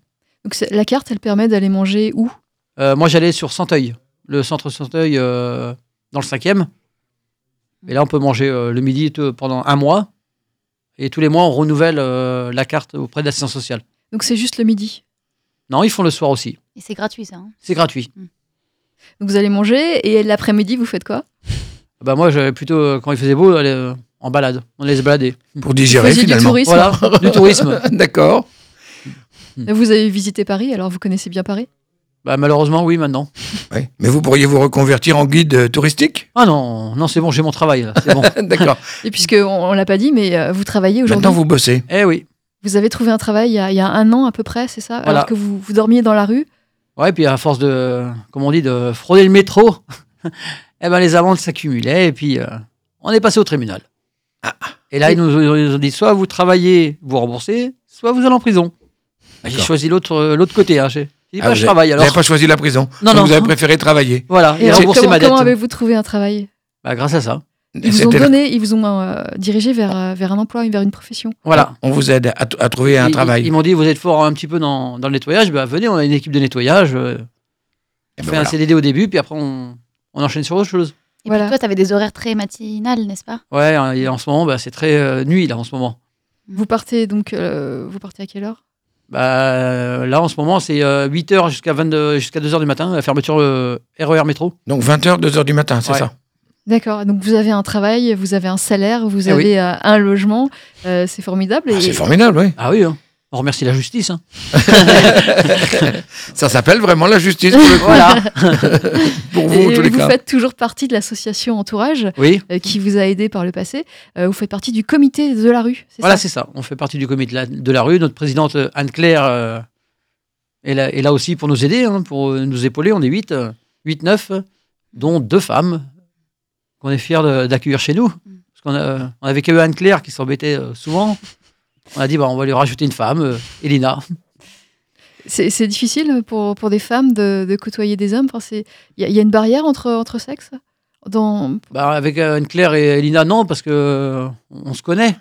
S2: Donc, c'est- la carte, elle permet d'aller manger où?
S6: Moi, j'allais sur Santeuil, le centre Santeuil dans le 5e. Et là, on peut manger le midi pendant un mois. Et tous les mois, on renouvelle la carte auprès de l'assistance sociale.
S2: Donc, c'est juste le midi.
S6: Non, ils font le soir aussi.
S5: Et c'est gratuit, ça. hein.
S6: C'est gratuit.
S2: Donc, vous allez manger et l'après-midi, vous faites quoi?
S6: Bah moi, j'avais plutôt, euh, quand il faisait beau, aller euh, en balade. On allait se balader.
S1: Pour digérer
S2: Vous faisiez du
S1: finalement.
S2: tourisme.
S6: Voilà, du tourisme.
S1: D'accord.
S2: Vous avez visité Paris, alors vous connaissez bien Paris?
S6: Bah malheureusement, oui, maintenant.
S1: Oui. Mais vous pourriez vous reconvertir en guide euh, touristique?
S6: Ah non, non, c'est bon, j'ai mon travail, là, c'est bon.
S1: D'accord.
S2: Et puisque on, on l'a pas dit, mais euh, vous travaillez aujourd'hui?
S1: Maintenant, vous bossez.
S6: eh oui.
S2: Vous avez trouvé un travail il y a, il y a un an à peu près, c'est ça?
S6: Voilà.
S2: Alors que vous, vous dormiez dans la rue?
S6: Ouais, puis à force de, comme on dit, de frauder le métro, eh ben les amendes s'accumulaient et puis euh, on est passé au tribunal. Et là, ils nous, ils ont dit soit vous travaillez, vous remboursez, soit vous allez en prison. Bah, J'ai choisi l'autre euh, l'autre côté. Hein. J'ai j'ai dit,
S1: Ah,
S6: bah,
S1: vous
S6: je travaille
S1: Vous
S6: alors.
S1: n'avez pas choisi la prison.
S6: Non, non.
S1: Vous avez préféré travailler.
S6: Voilà, et
S2: alors,
S6: rembourser
S2: comment,
S6: ma dette.
S2: comment avez-vous trouvé un travail?
S6: Bah, grâce à ça.
S2: Ils vous ont donné, ils vous ont euh, dirigé vers, euh, vers un emploi, vers une profession.
S6: Voilà.
S1: On vous aide à, à trouver un
S6: Ils-
S1: travail.
S6: Ils, ils m'ont dit, vous êtes fort un petit peu dans, dans le nettoyage, bah, venez, on a une équipe de nettoyage. euh, on
S1: ben
S6: fait un
S1: voilà.
S6: CDD au début, puis après on, on enchaîne sur autre chose.
S5: Et
S2: Voilà.
S5: puis toi, tu avais des horaires très matinales, n'est-ce pas?
S6: Ouais, hein, et en ce moment, bah, c'est très euh, nuit là en ce moment.
S2: Vous partez donc, euh, vous partez à quelle heure?
S6: Bah, là, en ce moment, c'est 8h jusqu'à 22 jusqu'à 2h du matin, la fermeture euh, RER métro.
S1: Donc 20h, 2h du matin, c'est
S6: Ouais.
S1: ça?
S2: D'accord. Donc vous avez un travail, vous avez un salaire, vous
S6: Eh
S2: avez euh, un logement. euh, c'est formidable.
S1: Ah,
S2: et-
S1: C'est formidable, oui.
S6: Ah oui, hein. on remercie la justice. hein.
S1: Ça s'appelle vraiment la justice pour, le coup.
S6: Voilà.
S1: pour vous,
S2: et
S1: tous les
S2: vous
S1: cas.
S2: faites toujours partie de l'association Entourage
S6: Oui,
S2: euh, qui vous a aidé par le passé. Euh, vous faites partie du comité de la rue, c'est
S6: voilà,
S2: ça
S6: c'est ça. On fait partie du comité de la, de la rue. Notre présidente Anne-Claire euh, est, là, est là aussi pour nous aider, hein, pour nous épauler. On est 8, 8 9, dont deux femmes qu'on est fiers d'accueillir chez nous. Parce qu'on a, on avait que Anne-Claire qui s'embêtait euh, souvent. On a dit, bah, on va lui rajouter une femme, euh, Elina.
S2: C'est difficile pour, pour des femmes de, de côtoyer des hommes? Enfin, Il y, a- il y a une barrière entre, entre sexes? Dans...
S6: Bah, avec euh, Anne-Claire et Elina, non, parce que on se connaît.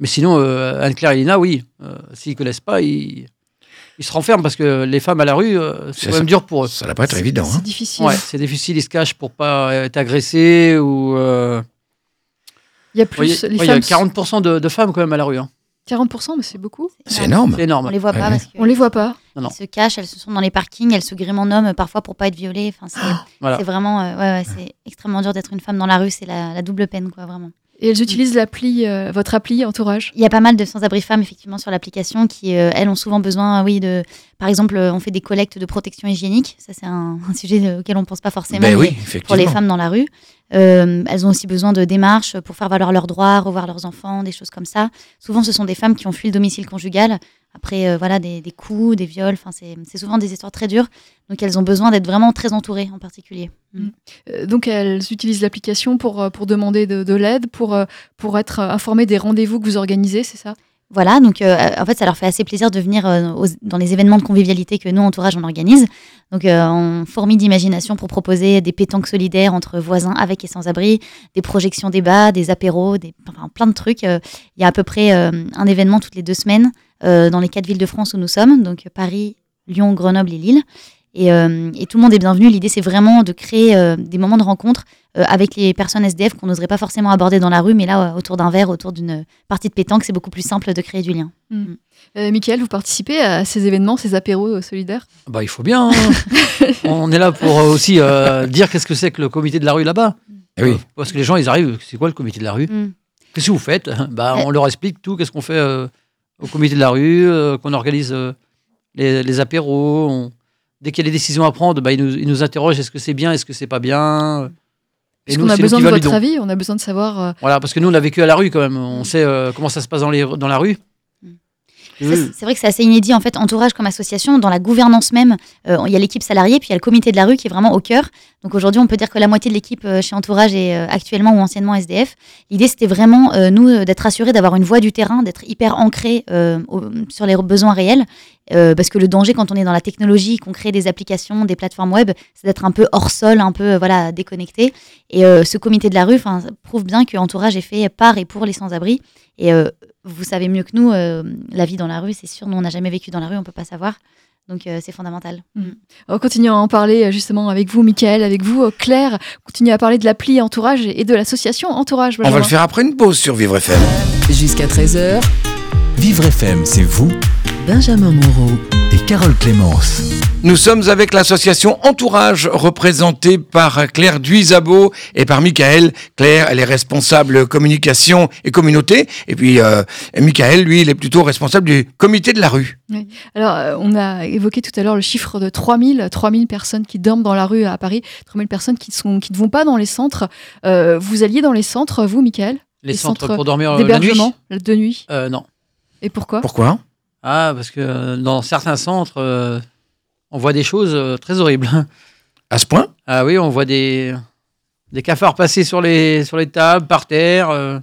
S6: Mais sinon, euh, Anne-Claire et Elina, oui. Euh, S'ils ne connaissent pas, ils, ils se renferment parce que les femmes à la rue, euh,
S1: C'est
S6: quand même dur pour eux.
S1: Ça va pas être évident.
S2: C'est
S1: hein.
S2: difficile.
S6: Ouais, c'est difficile, ils se cachent pour pas être agressés ou. euh,
S2: Il y a plus...
S6: il y a-
S2: les
S6: ouais, il y a
S2: femmes...
S6: 40% de, de femmes quand même à la rue. hein.
S2: 40%, mais c'est beaucoup.
S1: C'est énorme.
S6: C'est énorme.
S5: On les voit pas
S1: ouais.
S5: parce
S2: On les voit pas.
S6: Non, non.
S5: qu'elles se cachent, elles se sont dans les parkings, elles se griment en homme parfois pour pas être violées. Enfin, c'est
S6: Voilà.
S5: vraiment, euh, ouais, ouais, c'est extrêmement dur d'être une femme dans la rue. C'est la, la double peine, quoi, vraiment.
S2: Et elles utilisent l'appli, euh, votre appli Entourage.
S5: Il y a pas mal de sans-abri femmes effectivement sur l'application qui, euh, elles, ont souvent besoin, oui, de, par exemple, euh, on fait des collectes de protection hygiénique. Ça, c'est un, un sujet auquel on pense pas forcément.
S1: Ben
S5: mais
S1: oui,
S5: pour les femmes dans la rue. Euh, elles ont aussi besoin de démarches pour faire valoir leurs droits, revoir leurs enfants, des choses comme ça. Souvent, ce sont des femmes qui ont fui le domicile conjugal après euh, voilà, des, coups, des viols. Enfin, c'est souvent des histoires très dures. Donc, elles ont besoin d'être vraiment très entourées en particulier. Mm.
S2: Euh, donc elles utilisent l'application pour, pour demander de, de l'aide, pour, pour être informées des rendez-vous que vous organisez, c'est ça?
S5: Voilà, donc euh, en fait, ça leur fait assez plaisir de venir euh, dans les événements de convivialité que nous, entourage, on organise. Donc, euh, on fourmille d'imagination pour proposer des pétanques solidaires entre voisins avec et sans abri, des projections débats, des apéros, des, enfin, plein de trucs. Euh, Il y a à peu près euh, un événement toutes les deux semaines euh, dans les quatre villes de France où nous sommes, donc Paris, Lyon, Grenoble et Lille. Et, euh, et tout le monde est bienvenu. L'idée, c'est vraiment de créer euh, des moments de rencontre euh, avec les personnes SDF qu'on n'oserait pas forcément aborder dans la rue, mais là, euh, autour d'un verre, autour d'une partie de pétanque, c'est beaucoup plus simple de créer du lien.
S2: euh, Michael, vous participez à ces événements, ces apéros euh, solidaires?
S6: Bah, il faut bien. hein. On est là pour euh, aussi euh, dire qu'est-ce que c'est que le comité de la rue là-bas.
S1: Eh oui.
S6: Parce que les gens, ils arrivent, c'est quoi le comité de la rue?
S5: Mm.
S6: Qu'est-ce que vous faites? Bah. On leur explique tout, qu'est-ce qu'on fait euh, au comité de la rue, euh, qu'on organise euh, les, les apéros. on- Dès qu'il y a des décisions à prendre, bah, ils, nous, ils nous interrogent est-ce que c'est bien, est-ce que c'est pas bien? Et
S2: Est-ce
S6: nous,
S2: qu'on a besoin de votre avis? On a besoin de savoir. euh,
S6: Voilà, parce que nous, on a vécu à la rue quand même. On sait euh, comment ça se passe dans, les, dans la rue.
S5: C'est vrai que c'est assez inédit en fait, entourage comme association, dans la gouvernance même, euh, il y a l'équipe salariée, puis il y a le comité de la rue qui est vraiment au cœur. Donc aujourd'hui, on peut dire que la moitié de l'équipe euh, chez Entourage est euh, actuellement ou anciennement SDF. L'idée, c'était vraiment, euh, nous, d'être assurés d'avoir une voix du terrain, d'être hyper ancrés euh, au- sur les besoins réels. Euh, parce que le danger quand on est dans la technologie, qu'on crée des applications, des plateformes web, c'est d'être un peu hors sol, un peu voilà déconnecté. Et ce comité de la rue, prouve bien que Entourage est fait par et pour les sans-abri. Et vous savez mieux que nous, euh, la vie dans la rue, c'est sûr, nous on n'a jamais vécu dans la rue, on peut pas savoir. Donc euh, c'est fondamental.
S2: On continue à en parler euh, justement avec vous, Michael, avec vous, Claire. Continue à parler de l'appli Entourage et de l'association Entourage.
S1: On va le faire après une pause sur Vivre FM.
S4: Jusqu'à 13h,
S3: Vivre FM, c'est vous
S4: Benjamin Moreau.
S3: et Carole Clémence.
S1: Nous sommes avec l'association Entourage représentée par Claire Duisabo et par Michael. Claire, elle est responsable communication et communauté. Et puis euh, Michael, lui, il est plutôt responsable du comité de la rue.
S2: Alors, euh, on a évoqué tout à l'heure le chiffre de 3000, 3000 personnes qui dorment dans la rue à Paris, 3000 personnes qui, sont, qui ne vont pas dans les centres. Euh, vous alliez dans les centres, vous, Michael?
S6: Les,
S2: Les
S6: centres,
S2: centres
S6: pour dormir euh, la nuit?
S2: D'hébergement de nuit?
S6: Euh, Non.
S2: Et pourquoi?
S1: Pourquoi?
S6: Ah, parce que euh, dans certains centres, euh, on voit des choses euh, très horribles.
S1: À ce point?
S6: Ah oui, on voit des, des cafards passer sur les, sur les tables, par terre. euh.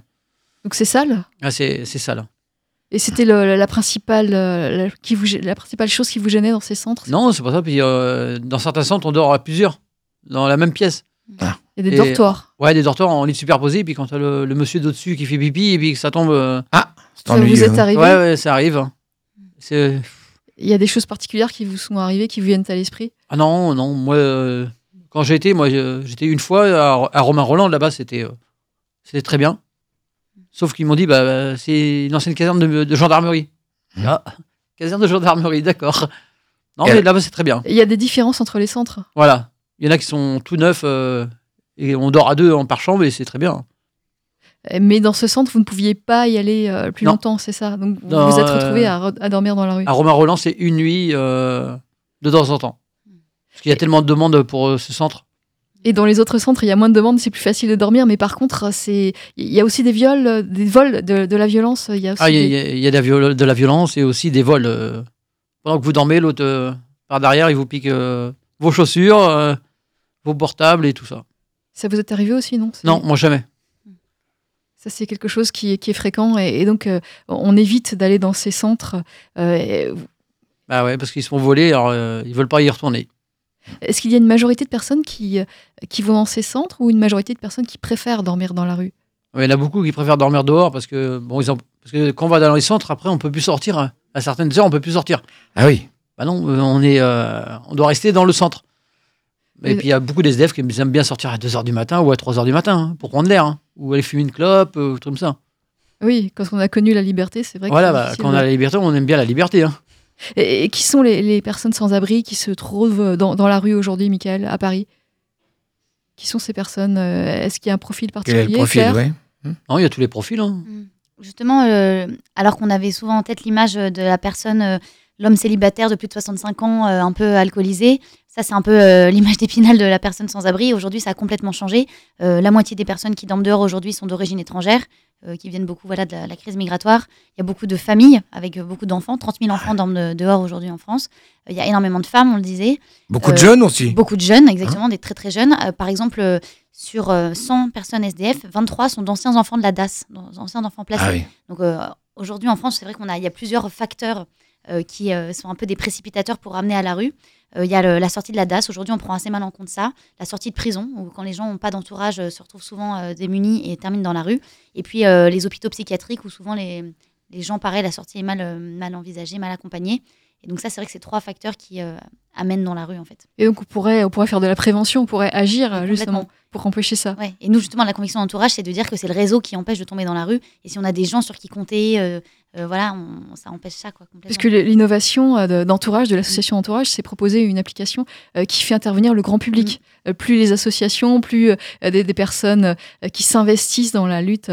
S2: Donc c'est sale?
S6: Ah, c'est c'est ça, là.
S2: Et c'était le- la, principale, euh, la, qui vous, gê- la principale chose qui vous gênait dans ces centres?
S6: Non, c'est pas ça. Puis euh, dans certains centres, on dort à plusieurs, dans la même pièce.
S2: Il y a des
S6: Et-
S2: dortoirs.
S6: Ouais, des dortoirs en lit superposé, puis quand t'as le, le monsieur d'au-dessus qui fait pipi, et puis que ça tombe. euh,
S1: C'est
S2: Ça vous
S1: ennuyeux,
S2: est
S1: hein.
S2: arrivé
S6: Ouais, ouais, ça arrive. C'est.
S2: Il y a des choses particulières qui vous sont arrivées, qui vous viennent à l'esprit?
S6: Ah non, non, moi, euh, quand j'ai été, moi, j'étais une fois à, à Romain-Roland, là-bas, c'était euh, c'était très bien. Sauf qu'ils m'ont dit, bah, bah, c'est une ancienne caserne de, de gendarmerie.
S1: Mmh.
S6: Ah, caserne de gendarmerie, d'accord. Non,
S1: Et
S6: mais là-bas, c'est très bien.
S2: Il y a des différences entre les centres?
S6: Voilà. Il y en a qui sont tout neufs, euh, et on dort à deux en par chambre, et c'est très bien.
S2: Mais dans ce centre, vous ne pouviez pas y aller euh, plus
S6: Non.
S2: longtemps, c'est ça? Donc vous
S6: Dans,
S2: vous êtes retrouvé
S6: euh,
S2: à, re- à dormir dans la rue.
S6: À Romain-Roland, c'est une nuit euh, de temps en temps. Parce qu'il y a tellement de demandes pour ce centre.
S2: Et dans les autres centres, il y a moins de demandes, c'est plus facile de dormir. Mais par contre, c'est il y a aussi des viols, des vols, de, de la violence. Il y a aussi
S6: Ah, il y, a-
S2: des-
S6: y de la, viol- de la violence et aussi des vols. pendant que vous dormez, l'autre euh, par derrière, il vous pique euh, vos chaussures, euh, vos portables et tout ça.
S2: Ça vous est arrivé aussi, non?
S6: Non, moi jamais.
S2: Ça, c'est quelque chose qui, est- qui est fréquent. Et, et donc, euh, on évite d'aller dans ces centres. Euh, et-
S6: Bah ouais, parce qu'ils se font voler, alors euh, ils veulent pas y retourner.
S2: Est-ce qu'il y a une majorité de personnes qui, euh, qui vont dans ces centres ou une majorité de personnes qui préfèrent dormir dans la rue?
S6: Il y en a beaucoup qui préfèrent dormir dehors parce que bon, ils ont- parce que quand on va dans les centres, après, on peut plus sortir. hein. À certaines heures, on peut plus sortir.
S1: Ah oui.
S6: Bah non, euh, on est, euh, on doit rester dans le centre. Et puis il y a beaucoup d'SDF qui aiment bien sortir à 2h du matin ou à 3h du matin hein, pour prendre l'air, hein, ou aller fumer une clope, euh, ou truc comme ça.
S2: Oui, quand on a connu la liberté, c'est vrai que
S6: Voilà,
S2: c'est
S6: bah, quand on a la liberté, on aime bien la liberté. hein.
S2: Et, et qui sont les, les personnes sans abri qui se trouvent dans, dans la rue aujourd'hui, Michael, à Paris? Qui sont ces personnes euh, Est-ce qu'il y a un profil
S1: Quel est
S2: particulier
S1: le profil ouais.
S6: Non, il y a tous les profils. hein.
S5: Mm. Justement, euh, alors qu'on avait souvent en tête l'image de la personne, euh, l'homme célibataire de plus de 65 ans, euh, un peu alcoolisé, ça c'est un peu euh, l'image d'épinal de la personne sans abri. Aujourd'hui, ça a complètement changé. Euh, la moitié des personnes qui dorment dehors aujourd'hui sont d'origine étrangère, qui viennent beaucoup voilà, de la, la crise migratoire. Il y a beaucoup de familles avec beaucoup d'enfants. 30 000 enfants dorment de- dehors aujourd'hui en France. Il y a énormément de femmes, on le disait.
S1: Beaucoup de jeunes aussi.
S5: Beaucoup de jeunes, exactement, des très très jeunes. Par exemple, sur euh, 100 personnes SDF, 23 sont d'anciens enfants de la DAS, d'anciens enfants placés.
S1: Ah oui.
S5: Donc aujourd'hui en France, c'est vrai qu'on a, il y a plusieurs facteurs qui euh, sont un peu des précipitateurs pour ramener à la rue. Euh, Il y a le- la sortie de la DAS. Aujourd'hui, on prend assez mal en compte ça. La sortie de prison, où quand les gens n'ont pas d'entourage, euh, se retrouvent souvent euh, démunis et terminent dans la rue. Et puis euh, les hôpitaux psychiatriques, où souvent les, les gens, pareil, la sortie est mal, euh, mal envisagée, mal accompagnée. Et donc ça, c'est vrai que c'est trois facteurs qui euh, amènent dans la rue, en fait.
S2: Et donc, on pourrait, on pourrait faire de la prévention, on pourrait agir euh, justement pour empêcher ça.
S5: Ouais. Et nous, justement, la conviction d'entourage, c'est de dire que c'est le réseau qui empêche de tomber dans la rue. Et si on a des gens sur qui compter, euh, euh, voilà, on- ça empêche ça, quoi, complètement.
S2: Puisque l'innovation euh, de- d'entourage, de l'association Entourage, c'est proposer une application euh, qui fait intervenir le grand public. Euh, plus les associations, plus des, des personnes qui s'investissent dans la lutte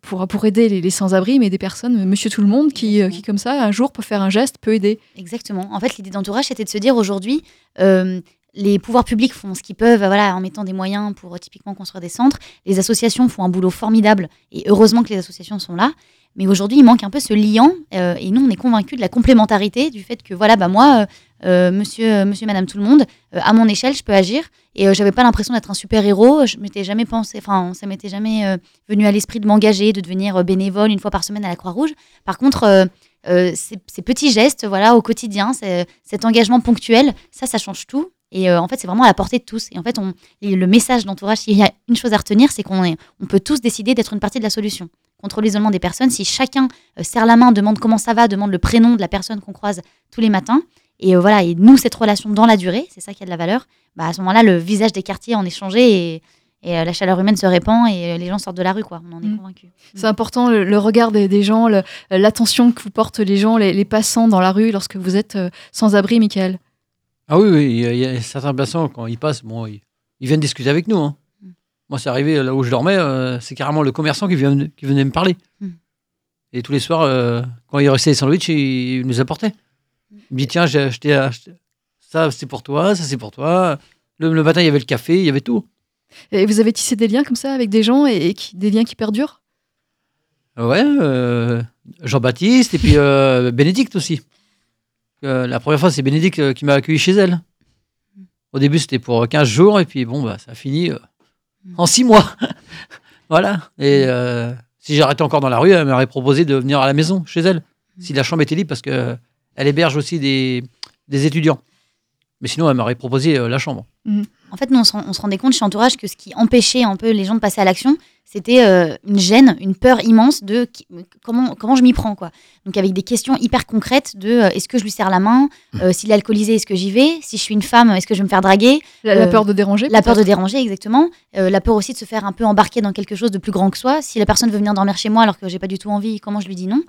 S2: pour, pour aider les, les sans-abri, mais des personnes, monsieur tout le monde, qui, qui comme ça, un jour peut faire un geste, peut aider.
S5: Exactement. En fait, l'idée d'entourage, c'était de se dire aujourd'hui, euh, les pouvoirs publics font ce qu'ils peuvent, voilà, en mettant des moyens pour typiquement construire des centres. Les associations font un boulot formidable, et heureusement que les associations sont là. Mais aujourd'hui, il manque un peu ce liant, euh, et nous, on est convaincus de la complémentarité, du fait que, voilà, bah moi, euh, euh, monsieur, monsieur, madame, tout le monde, à mon échelle, je peux agir. Et j'avais pas l'impression d'être un super-héros. Je m'étais jamais pensé, enfin, ça m'était jamais venu à l'esprit de m'engager, de devenir bénévole une fois par semaine à la Croix-Rouge. Par contre, ces, petits gestes, voilà, au quotidien, cet engagement ponctuel, ça, ça change tout. Et en fait, c'est vraiment à la portée de tous. Et en fait, on, le message d'entourage, s'il y a une chose à retenir, c'est qu'on peut tous décider d'être une partie de la solution. Contre l'isolement des personnes, si chacun euh, serre la main, demande comment ça va, demande le prénom de la personne qu'on croise tous les matins, et euh, voilà, et nous, cette relation dans la durée, c'est ça qui a de la valeur, bah, à ce moment-là, le visage des quartiers en est changé et, et, euh, la chaleur humaine se répand et euh, les gens sortent de la rue, quoi. On en est
S2: Mm.
S5: convaincus.
S2: C'est important, le, le regard des, des gens, l'attention que vous portent les gens, les, les passants dans la rue lorsque vous êtes euh, sans abri, Michael.
S6: Ah oui, oui, il y a- il y a certains passants, quand ils passent, bon, ils, ils viennent discuter avec nous. hein. Moi, c'est arrivé là où je dormais, euh, c'est carrément le commerçant qui, vient, qui venait me parler.
S5: Mm.
S6: Et tous les soirs, euh, quand il restait des sandwichs, il, nous apportait. Il me dit Tiens, j'ai acheté, acheté- ça, c'est pour toi, ça, c'est pour toi. Le, le matin, il y avait le café, il y avait tout.
S2: Et vous avez tissé des liens comme ça avec des gens et, et qui- des liens qui perdurent?
S6: Ouais, euh, Jean-Baptiste et puis euh, Bénédicte aussi. Euh, la première fois, c'est Bénédicte euh, qui m'a accueilli chez elle. Au début, c'était pour 15 jours et puis bon, bah, ça a fini euh, en 6 mois. voilà. Et euh, si j'arrêtais encore dans la rue, elle m'aurait proposé de venir à la maison, chez elle, si la chambre était libre, parce qu'elle héberge aussi des, des étudiants. Mais sinon, elle m'aurait proposé euh, la chambre.
S5: En fait, nous, on on se rendait compte chez Entourage que ce qui empêchait un peu les gens de passer à l'action, c'était euh, une gêne, une peur immense de qui- comment, comment je m'y prends. quoi. Donc, avec des questions hyper concrètes de euh, est-ce que je lui serre la main Euh, S'il est alcoolisé, est-ce que j'y vais Si je suis une femme, est-ce que je vais me faire draguer
S2: La, la
S5: Euh,
S2: peur de déranger
S5: La peur de déranger, exactement. Euh, la peur aussi de se faire un peu embarquer dans quelque chose de plus grand que soi. Si la personne veut venir dormir chez moi alors que j'ai pas du tout envie, comment je lui dis non?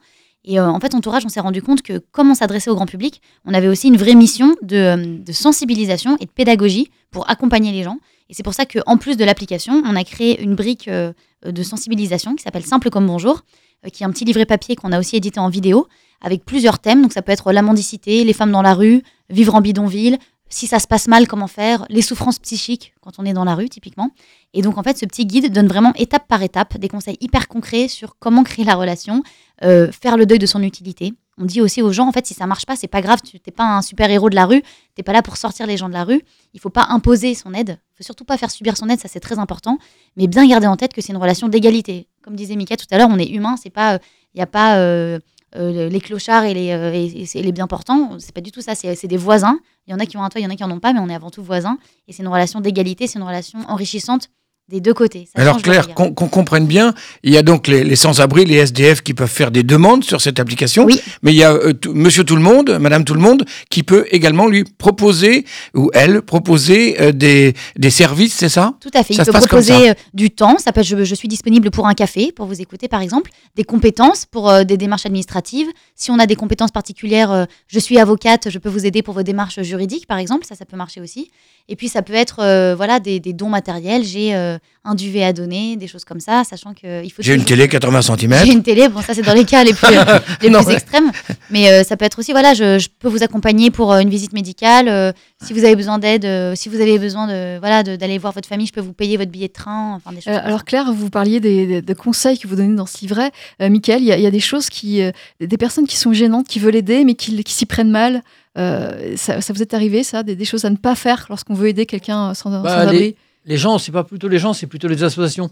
S5: Et euh, en fait, Entourage, on s'est rendu compte que comment s'adresser au grand public, on avait aussi une vraie mission de, de sensibilisation et de pédagogie pour accompagner les gens. Et c'est pour ça qu'en plus de l'application, on a créé une brique euh, de sensibilisation qui s'appelle Simple comme bonjour, euh, qui est un petit livret papier qu'on a aussi édité en vidéo avec plusieurs thèmes. Donc ça peut être la mendicité, les femmes dans la rue, vivre en bidonville, si ça se passe mal, comment faire, les souffrances psychiques quand on est dans la rue, typiquement. Et donc, en fait, ce petit guide donne vraiment étape par étape des conseils hyper concrets sur comment créer la relation, euh, faire le deuil de son utilité. On dit aussi aux gens, en fait, si ça marche pas, c'est pas grave, tu n'es pas un super héros de la rue, t'es pas là pour sortir les gens de la rue. Il faut pas imposer son aide, il faut surtout pas faire subir son aide, ça c'est très important, mais bien garder en tête que c'est une relation d'égalité. Comme disait Mika tout à l'heure, on est humain, c'est pas, il n'y a pas euh, euh, les clochards et les, euh, et- et les bien portants, c'est pas du tout ça, c'est des voisins. Il y en a qui ont un toit, il y en a qui en ont pas, mais on est avant tout voisins. Et c'est une relation d'égalité, c'est une relation enrichissante des deux côtés. Ça
S1: Alors Claire,
S5: regard.
S1: qu'on comprenne bien, il y a donc les, les sans-abri, les SDF qui peuvent faire des demandes sur cette application,
S5: Oui.
S1: mais il y a euh, Monsieur Tout le Monde, Madame Tout le Monde, qui peut également lui proposer, ou elle, proposer euh, des, des services, c'est ça?
S5: Tout à fait.
S1: Ça
S5: il peut proposer euh, du temps. Ça peut être je, je suis disponible pour un café, pour vous écouter par exemple. Des compétences pour euh, des démarches administratives. Si on a des compétences particulières, je suis avocate, je peux vous aider pour vos démarches juridiques par exemple. Ça, ça peut marcher aussi. Et puis ça peut être voilà des, des dons matériels. J'ai un duvet à donner, des choses comme ça, sachant que il faut.
S1: J'ai une télé 80 cm.
S5: J'ai une télé, bon ça c'est dans les cas les plus, les
S1: Non,
S5: plus
S1: ouais.
S5: extrêmes, mais euh, ça peut être aussi, voilà, je, je peux vous accompagner pour euh, une visite médicale, euh, si vous avez besoin d'aide, euh, si vous avez besoin de voilà de- d'aller voir votre famille, je peux vous payer votre billet de train, enfin des choses.
S2: Euh, alors. Claire, vous parliez des, des- des conseils que vous donnez dans ce livret. Euh, Michael, il y, a- il y a des choses qui, euh, des personnes qui sont gênantes, qui veulent aider, mais qui, qui s'y prennent mal. Euh, ça, ça vous est arrivé, ça, des, des choses à ne pas faire lorsqu'on veut aider quelqu'un sans, sans
S6: Bah,
S2: abri
S6: Les gens, c'est pas plutôt les gens, c'est plutôt les associations.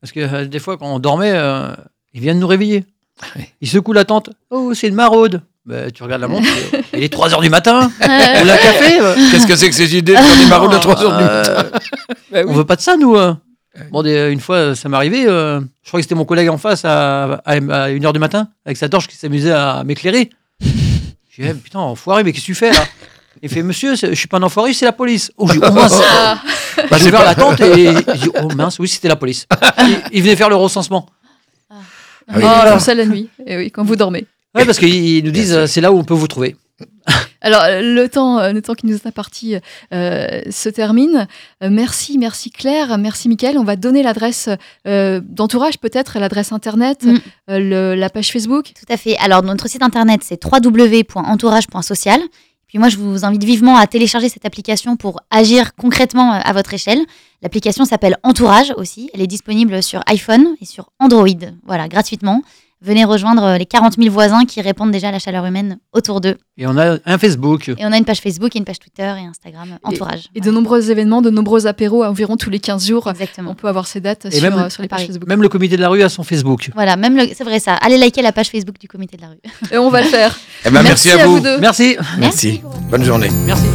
S6: Parce que euh, des fois, quand on dormait, euh, ils viennent nous réveiller. Ils secouent la tente. Oh, c'est une maraude. Bah, tu regardes la montre, euh, il est 3 h du matin. On l'a café. euh.
S1: Qu'est-ce que c'est que ces idées de faire des maraudes à 3 heures du matin Bah oui.
S6: On veut pas de ça, nous. euh. Bon, des- une fois, ça m'est arrivé. euh, je crois que c'était mon collègue en face à, à, 1h du matin, avec sa torche qui s'amusait à m'éclairer. J'ai dit, Eh, putain, enfoiré, mais qu'est-ce que tu fais là? Il fait, monsieur, c'est- je suis pas un enfoiré, c'est la police. Oh, j'ai dit, mince.
S1: Bah,
S6: j'ai ouvert
S1: pas-
S6: la tente et j'ai dit, oh mince, oui, c'était la police. Il, il venait faire le recensement.
S1: Ah
S2: Oh,
S1: oui.
S2: alors ça la nuit, et oui, quand vous dormez.
S6: Ouais, parce qu'ils nous disent, c'est là où on peut vous trouver.
S2: Alors, euh, le temps, euh, le temps qui nous est imparti euh, se termine. Euh, merci, merci Claire, merci Mickaël. On va donner l'adresse euh, d'entourage, peut-être, l'adresse internet,
S5: Mm.
S2: euh, le- la page Facebook.
S5: Tout à fait. Alors, notre site internet, c'est www.entourage.social. Puis moi, je vous invite vivement à télécharger cette application pour agir concrètement euh, à votre échelle. L'application s'appelle Entourage aussi. Elle est disponible sur iPhone et sur Android. Voilà, gratuitement. Venez rejoindre euh, les 40 000 voisins qui répondent déjà à la chaleur humaine autour d'eux.
S6: Et on a un Facebook.
S5: Et on a une page Facebook, et une page Twitter et Instagram Entourage.
S2: Et de nombreux événements, de nombreux apéros, à environ tous les 15 jours.
S5: Exactement.
S2: On peut avoir ces dates
S6: Et
S2: sur,
S6: même-
S2: euh, sur les pages. Facebook.
S6: Même le comité de la rue a son Facebook.
S5: Voilà, même le- c'est vrai ça. Allez liker la page Facebook du comité de la rue.
S2: Et on va le faire.
S1: Eh ben, merci, à vous.
S2: deux.
S6: Merci.
S1: Merci. Bonne journée.
S6: Merci.